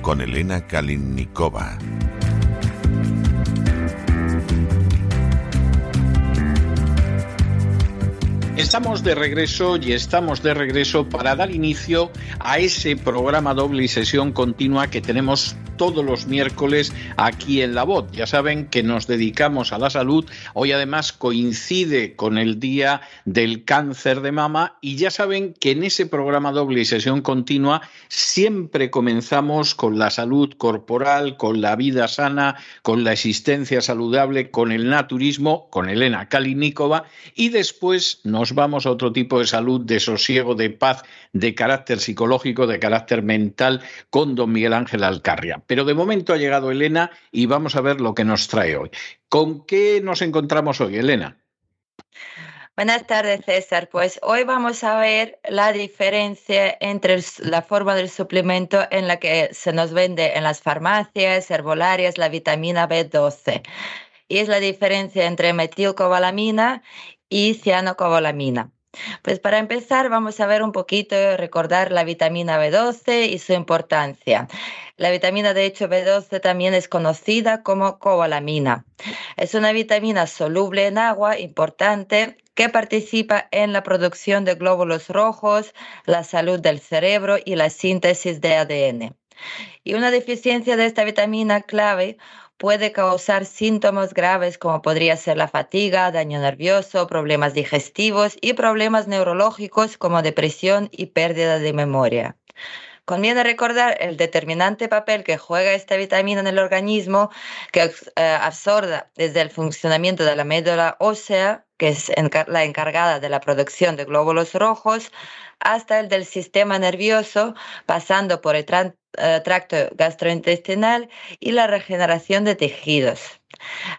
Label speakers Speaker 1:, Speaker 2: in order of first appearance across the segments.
Speaker 1: Con Elena Kalinnikova.
Speaker 2: Estamos de regreso y estamos de regreso para dar inicio a ese programa doble y sesión continua que tenemos todos los miércoles aquí en La Voz. Ya saben que nos dedicamos a la salud. Hoy además coincide con el Día del Cáncer de Mama y ya saben que en ese programa doble y sesión continua siempre comenzamos con la salud corporal, con la vida sana, con la existencia saludable, con el naturismo, con Elena Kalinikova y después nos vamos a otro tipo de salud, de sosiego, de paz, de carácter psicológico, de carácter mental con don Miguel Ángel Alcarria. Pero de momento ha llegado Elena y vamos a ver lo que nos trae hoy. ¿Con qué nos encontramos hoy, Elena?
Speaker 3: Buenas tardes, César. Pues hoy vamos a ver la diferencia entre la forma del suplemento en la que se nos vende en las farmacias herbolarias la vitamina B12. Y es la diferencia entre metilcobalamina y cianocobalamina. Pues para empezar vamos a ver un poquito, recordar la vitamina B12 y su importancia. La vitamina de hecho B12 también es conocida como cobalamina. Es una vitamina soluble en agua importante que participa en la producción de glóbulos rojos, la salud del cerebro y la síntesis de ADN. Y una deficiencia de esta vitamina clave puede causar síntomas graves como podría ser la fatiga, daño nervioso, problemas digestivos y problemas neurológicos como depresión y pérdida de memoria. Conviene recordar el determinante papel que juega esta vitamina en el organismo, que eh, absorba desde el funcionamiento de la médula ósea, que es la encargada de la producción de glóbulos rojos, hasta el del sistema nervioso, pasando por el tracto gastrointestinal y la regeneración de tejidos.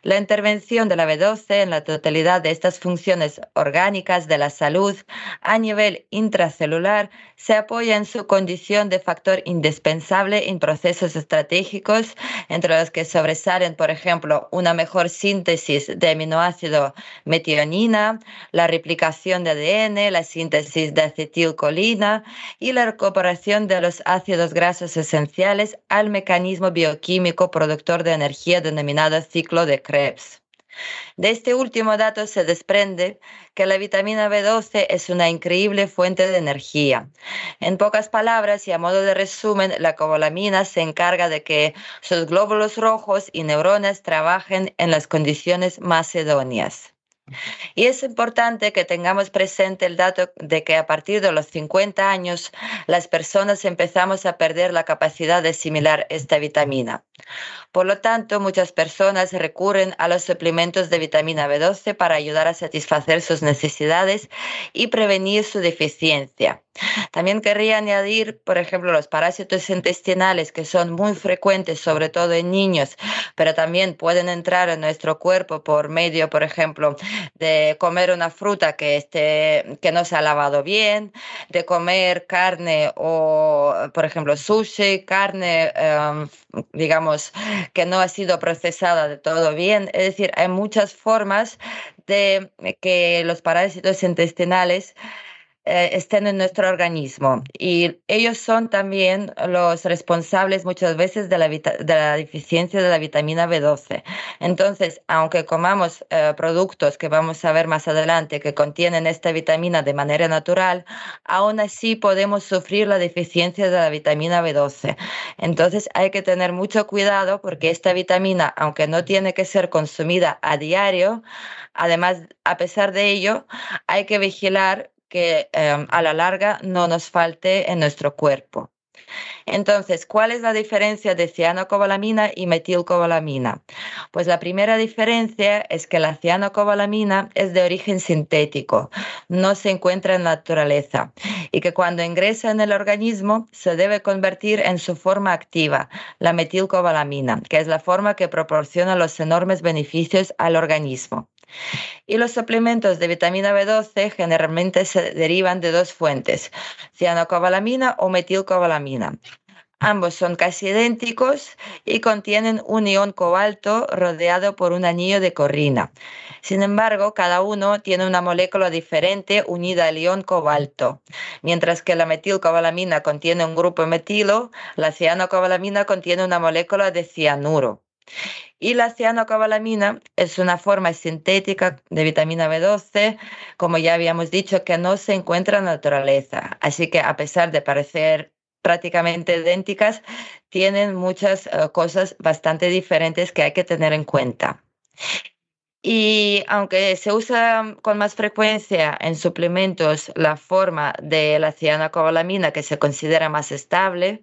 Speaker 3: La intervención de la B12 en la totalidad de estas funciones orgánicas de la salud a nivel intracelular se apoya en su condición de factor indispensable en procesos estratégicos, entre los que sobresalen, por ejemplo, una mejor síntesis de aminoácido metionina, la replicación de ADN, la síntesis de acetilcolina y la recuperación de los ácidos grasos esenciales al mecanismo bioquímico productor de energía denominado ciclo de Krebs. De este último dato se desprende que la vitamina B12 es una increíble fuente de energía. En pocas palabras y a modo de resumen, la cobalamina se encarga de que sus glóbulos rojos y neuronas trabajen en las condiciones más idóneas. Y es importante que tengamos presente el dato de que a partir de los 50 años las personas empezamos a perder la capacidad de asimilar esta vitamina. Por lo tanto, muchas personas recurren a los suplementos de vitamina B12 para ayudar a satisfacer sus necesidades y prevenir su deficiencia. También querría añadir, por ejemplo, los parásitos intestinales que son muy frecuentes, sobre todo en niños, pero también pueden entrar en nuestro cuerpo por medio, por ejemplo, de comer una fruta que, esté, que no se ha lavado bien, de comer carne o, por ejemplo, sushi, carne, em, digamos, que no ha sido procesada de todo bien. Es decir, hay muchas formas de que los parásitos intestinales eh, estén en nuestro organismo y ellos son también los responsables muchas veces de la, de la deficiencia de la vitamina B12. Entonces, aunque comamos eh, productos que vamos a ver más adelante que contienen esta vitamina de manera natural, aún así podemos sufrir la deficiencia de la vitamina B12. Entonces, hay que tener mucho cuidado porque esta vitamina, aunque no tiene que ser consumida a diario, además, a pesar de ello, hay que vigilar que em, a la larga no nos falte en nuestro cuerpo. Entonces, ¿cuál es la diferencia de cianocobalamina y metilcobalamina? Pues la primera diferencia es que la cianocobalamina es de origen sintético, no se encuentra en la naturaleza y que cuando ingresa en el organismo se debe convertir en su forma activa, la metilcobalamina, que es la forma que proporciona los enormes beneficios al organismo. Y los suplementos de vitamina B12 generalmente se derivan de dos fuentes, cianocobalamina o metilcobalamina. Ambos son casi idénticos y contienen un ion cobalto rodeado por un anillo de corrina. Sin embargo, cada uno tiene una molécula diferente unida al ion cobalto. Mientras que la metilcobalamina contiene un grupo metilo, la cianocobalamina contiene una molécula de cianuro. Y la cianocobalamina es una forma sintética de vitamina B12, como ya habíamos dicho, que no se encuentra en la naturaleza. Así que a pesar de parecer prácticamente idénticas, tienen muchas eh, cosas bastante diferentes que hay que tener en cuenta. Y aunque se usa con más frecuencia en suplementos la forma de la cianocobalamina que se considera más estable,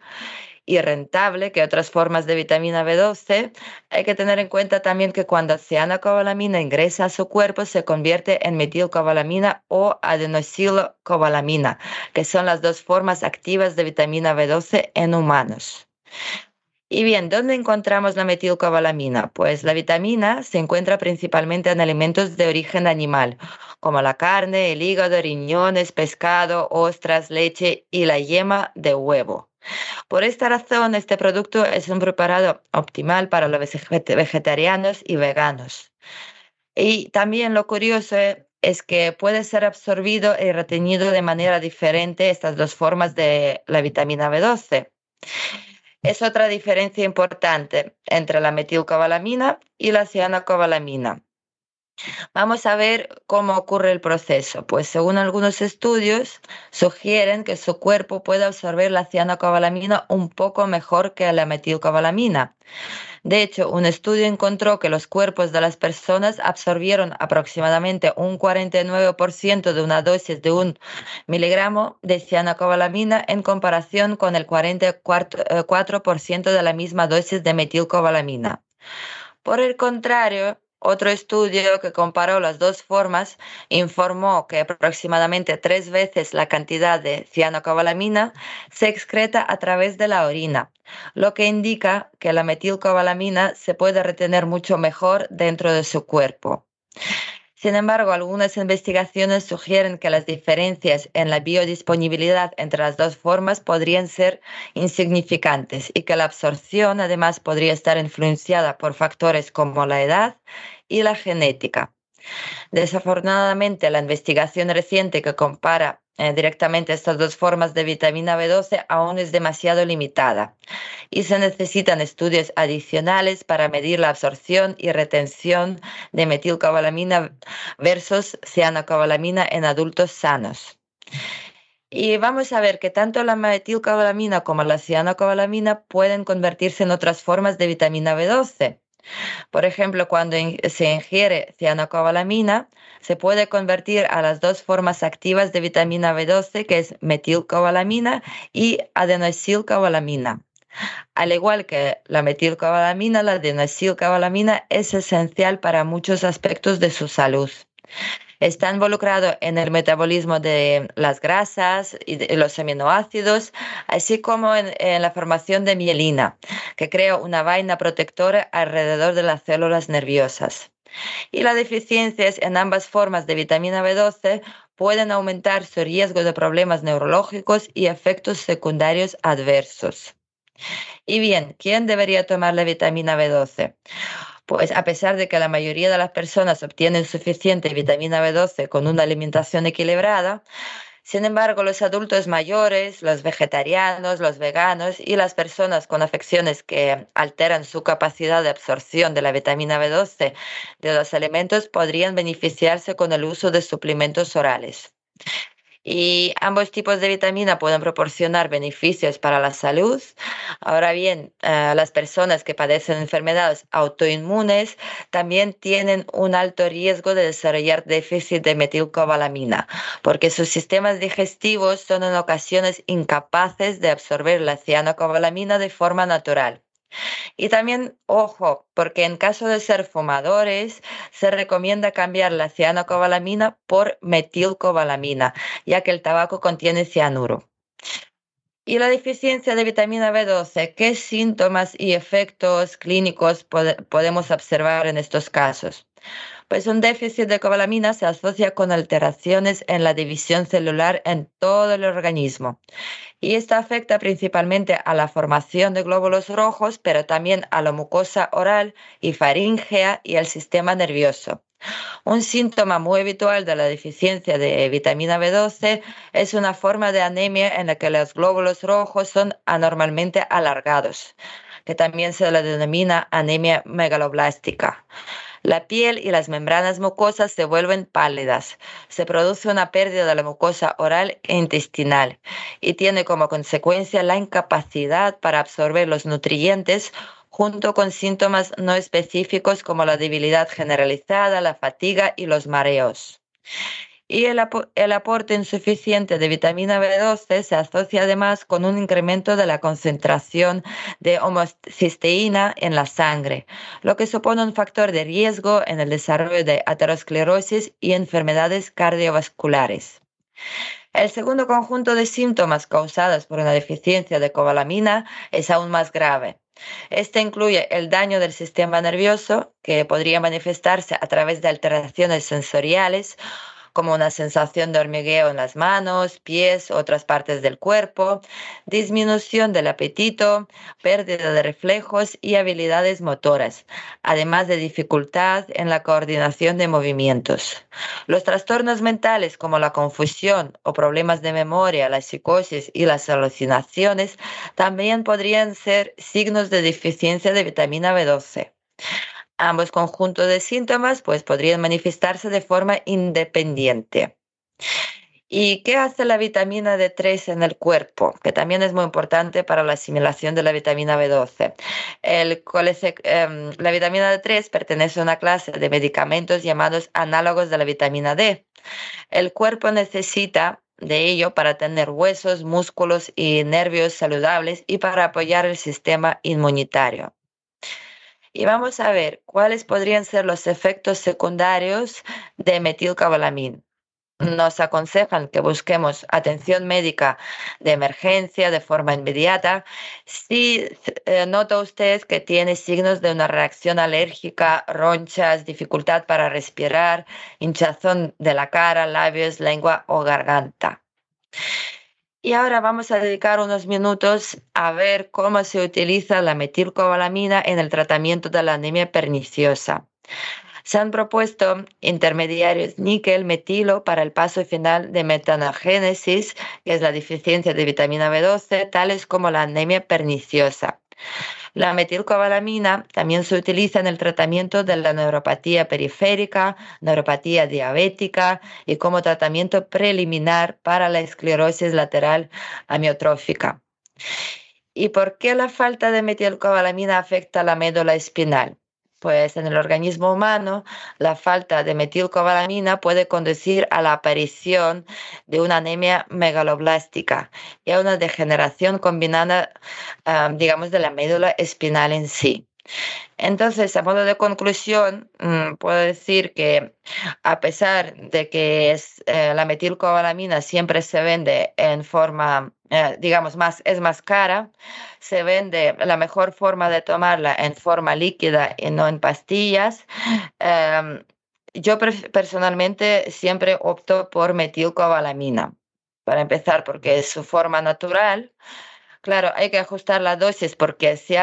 Speaker 3: y rentable que otras formas de vitamina B12, hay que tener en cuenta también que cuando cianocobalamina ingresa a su cuerpo se convierte en metilcobalamina o adenosylcobalamina, que son las dos formas activas de vitamina B12 en humanos. Y bien, ¿dónde encontramos la metilcobalamina? Pues la vitamina se encuentra principalmente en alimentos de origen animal, como la carne, el hígado, riñones, pescado, ostras, leche y la yema de huevo. Por esta razón, este producto es un preparado optimal para los vegetarianos y veganos. Y también lo curioso es que puede ser absorbido y retenido de manera diferente estas dos formas de la vitamina B12. Es otra diferencia importante entre la metilcobalamina y la cianocobalamina. Vamos a ver cómo ocurre el proceso. Pues según algunos estudios, sugieren que su cuerpo puede absorber la cianocobalamina un poco mejor que la metilcobalamina. De hecho, un estudio encontró que los cuerpos de las personas absorbieron aproximadamente un 49% de una dosis de un miligramo de cianocobalamina en comparación con el 44% de la misma dosis de metilcobalamina. Por el contrario, otro estudio que comparó las dos formas informó que aproximadamente tres veces la cantidad de cianocobalamina se excreta a través de la orina, lo que indica que la metilcobalamina se puede retener mucho mejor dentro de su cuerpo. Sin embargo, algunas investigaciones sugieren que las diferencias en la biodisponibilidad entre las dos formas podrían ser insignificantes y que la absorción además podría estar influenciada por factores como la edad y la genética. Desafortunadamente, la investigación reciente que compara eh, directamente estas dos formas de vitamina B12 aún es demasiado limitada y se necesitan estudios adicionales para medir la absorción y retención de metilcobalamina versus cianocobalamina en adultos sanos. Y vamos a ver que tanto la metilcobalamina como la cianocobalamina pueden convertirse en otras formas de vitamina B12. Por ejemplo, cuando se ingiere cianocobalamina, se puede convertir a las dos formas activas de vitamina B12, que es metilcobalamina y adenosylcobalamina. Al igual que la metilcobalamina, la adenosylcobalamina es esencial para muchos aspectos de su salud. Está involucrado en el metabolismo de las grasas y de los aminoácidos, así como en, en, la formación de mielina, que crea una vaina protectora alrededor de las células nerviosas. Y las deficiencias en ambas formas de vitamina B12 pueden aumentar su riesgo de problemas neurológicos y efectos secundarios adversos. Y bien, ¿quién debería tomar la vitamina B12? Pues a pesar de que la mayoría de las personas obtienen suficiente vitamina B12 con una alimentación equilibrada, sin embargo, los adultos mayores, los vegetarianos, los veganos y las personas con afecciones que alteran su capacidad de absorción de la vitamina B12 de los alimentos podrían beneficiarse con el uso de suplementos orales. Y ambos tipos de vitamina pueden proporcionar beneficios para la salud. Ahora bien, eh, las personas que padecen enfermedades autoinmunes también tienen un alto riesgo de desarrollar déficit de metilcobalamina, porque sus sistemas digestivos son en ocasiones incapaces de absorber la cianocobalamina de forma natural. Y también, ojo, porque en caso de ser fumadores, se recomienda cambiar la cianocobalamina por metilcobalamina, ya que el tabaco contiene cianuro. Y la deficiencia de vitamina B12, ¿qué síntomas y efectos clínicos podemos observar en estos casos? Pues un déficit de cobalamina se asocia con alteraciones en la división celular en todo el organismo. Y esta afecta principalmente a la formación de glóbulos rojos, pero también a la mucosa oral y faríngea y al sistema nervioso. Un síntoma muy habitual de la deficiencia de vitamina B12 es una forma de anemia en la que los glóbulos rojos son anormalmente alargados, que también se la denomina anemia megaloblástica. La piel y las membranas mucosas se vuelven pálidas. Se produce una pérdida de la mucosa oral e intestinal y tiene como consecuencia la incapacidad para absorber los nutrientes junto con síntomas no específicos como la debilidad generalizada, la fatiga y los mareos y el, aporte insuficiente de vitamina B12 se asocia además con un incremento de la concentración de homocisteína en la sangre, lo que supone un factor de riesgo en el desarrollo de aterosclerosis y enfermedades cardiovasculares. El segundo conjunto de síntomas causados por una deficiencia de cobalamina es aún más grave. Este incluye el daño del sistema nervioso, que podría manifestarse a través de alteraciones sensoriales como una sensación de hormigueo en las manos, pies, otras partes del cuerpo, disminución del apetito, pérdida de reflejos y habilidades motoras, además de dificultad en la coordinación de movimientos. Los trastornos mentales como la confusión o problemas de memoria, la psicosis y las alucinaciones también podrían ser signos de deficiencia de vitamina B12. Ambos conjuntos de síntomas pues, podrían manifestarse de forma independiente. ¿Y qué hace la vitamina D3 en el cuerpo? Que también es muy importante para la asimilación de la vitamina B12. El, em, la vitamina D3 pertenece a una clase de medicamentos llamados análogos de la vitamina D. El cuerpo necesita de ello para tener huesos, músculos y nervios saludables y para apoyar el sistema inmunitario y vamos a ver cuáles podrían ser los efectos secundarios de metilcobalamina. Nos aconsejan que busquemos atención médica de emergencia de forma inmediata si eh, nota usted que tiene signos de una reacción alérgica, ronchas, dificultad para respirar, hinchazón de la cara, labios, lengua o garganta. Y ahora vamos a dedicar unos minutos a ver cómo se utiliza la metilcobalamina en el tratamiento de la anemia perniciosa. Se han propuesto intermediarios níquel-metilo para el paso final de metanogénesis, que es la deficiencia de vitamina B12, tales como la anemia perniciosa. La metilcobalamina también se utiliza en el tratamiento de la neuropatía periférica, neuropatía diabética y como tratamiento preliminar para la esclerosis lateral amiotrófica. ¿Y por qué la falta de metilcobalamina afecta la médula espinal? Pues en el organismo humano la falta de metilcobalamina puede conducir a la aparición de una anemia megaloblástica y a una degeneración combinada, ah, digamos, de la médula espinal en sí. Entonces, a modo de conclusión, mm, puedo decir que a pesar de que eh, la metilcobalamina siempre se vende en forma, eh, digamos, más, es más cara, se vende la mejor forma de tomarla en forma líquida y no en pastillas. Em, yo personalmente siempre opto por metilcobalamina, para empezar, porque es su forma natural Claro, hay que ajustar la dosis porque si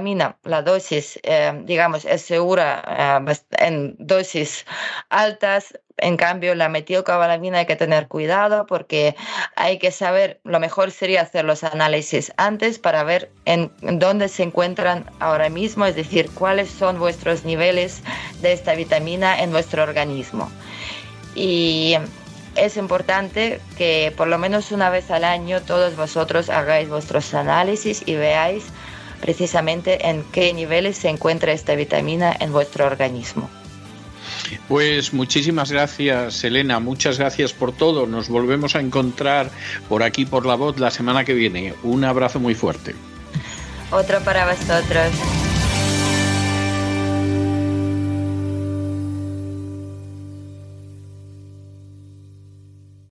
Speaker 3: mina, la dosis, eh, digamos, es segura eh, en dosis altas. En cambio, la metilcobalamina hay que tener cuidado porque hay que saber, lo mejor sería hacer los análisis antes para ver en dónde se encuentran ahora mismo, es decir, cuáles son vuestros niveles de esta vitamina en vuestro organismo. Y es importante que por lo menos una vez al año todos vosotros hagáis vuestros análisis y veáis precisamente en qué niveles se encuentra esta vitamina en vuestro organismo.
Speaker 2: Pues muchísimas gracias, Elena. Muchas gracias por todo. Nos volvemos a encontrar por aquí por la voz la semana que viene. Un abrazo muy fuerte.
Speaker 3: Otro para vosotros.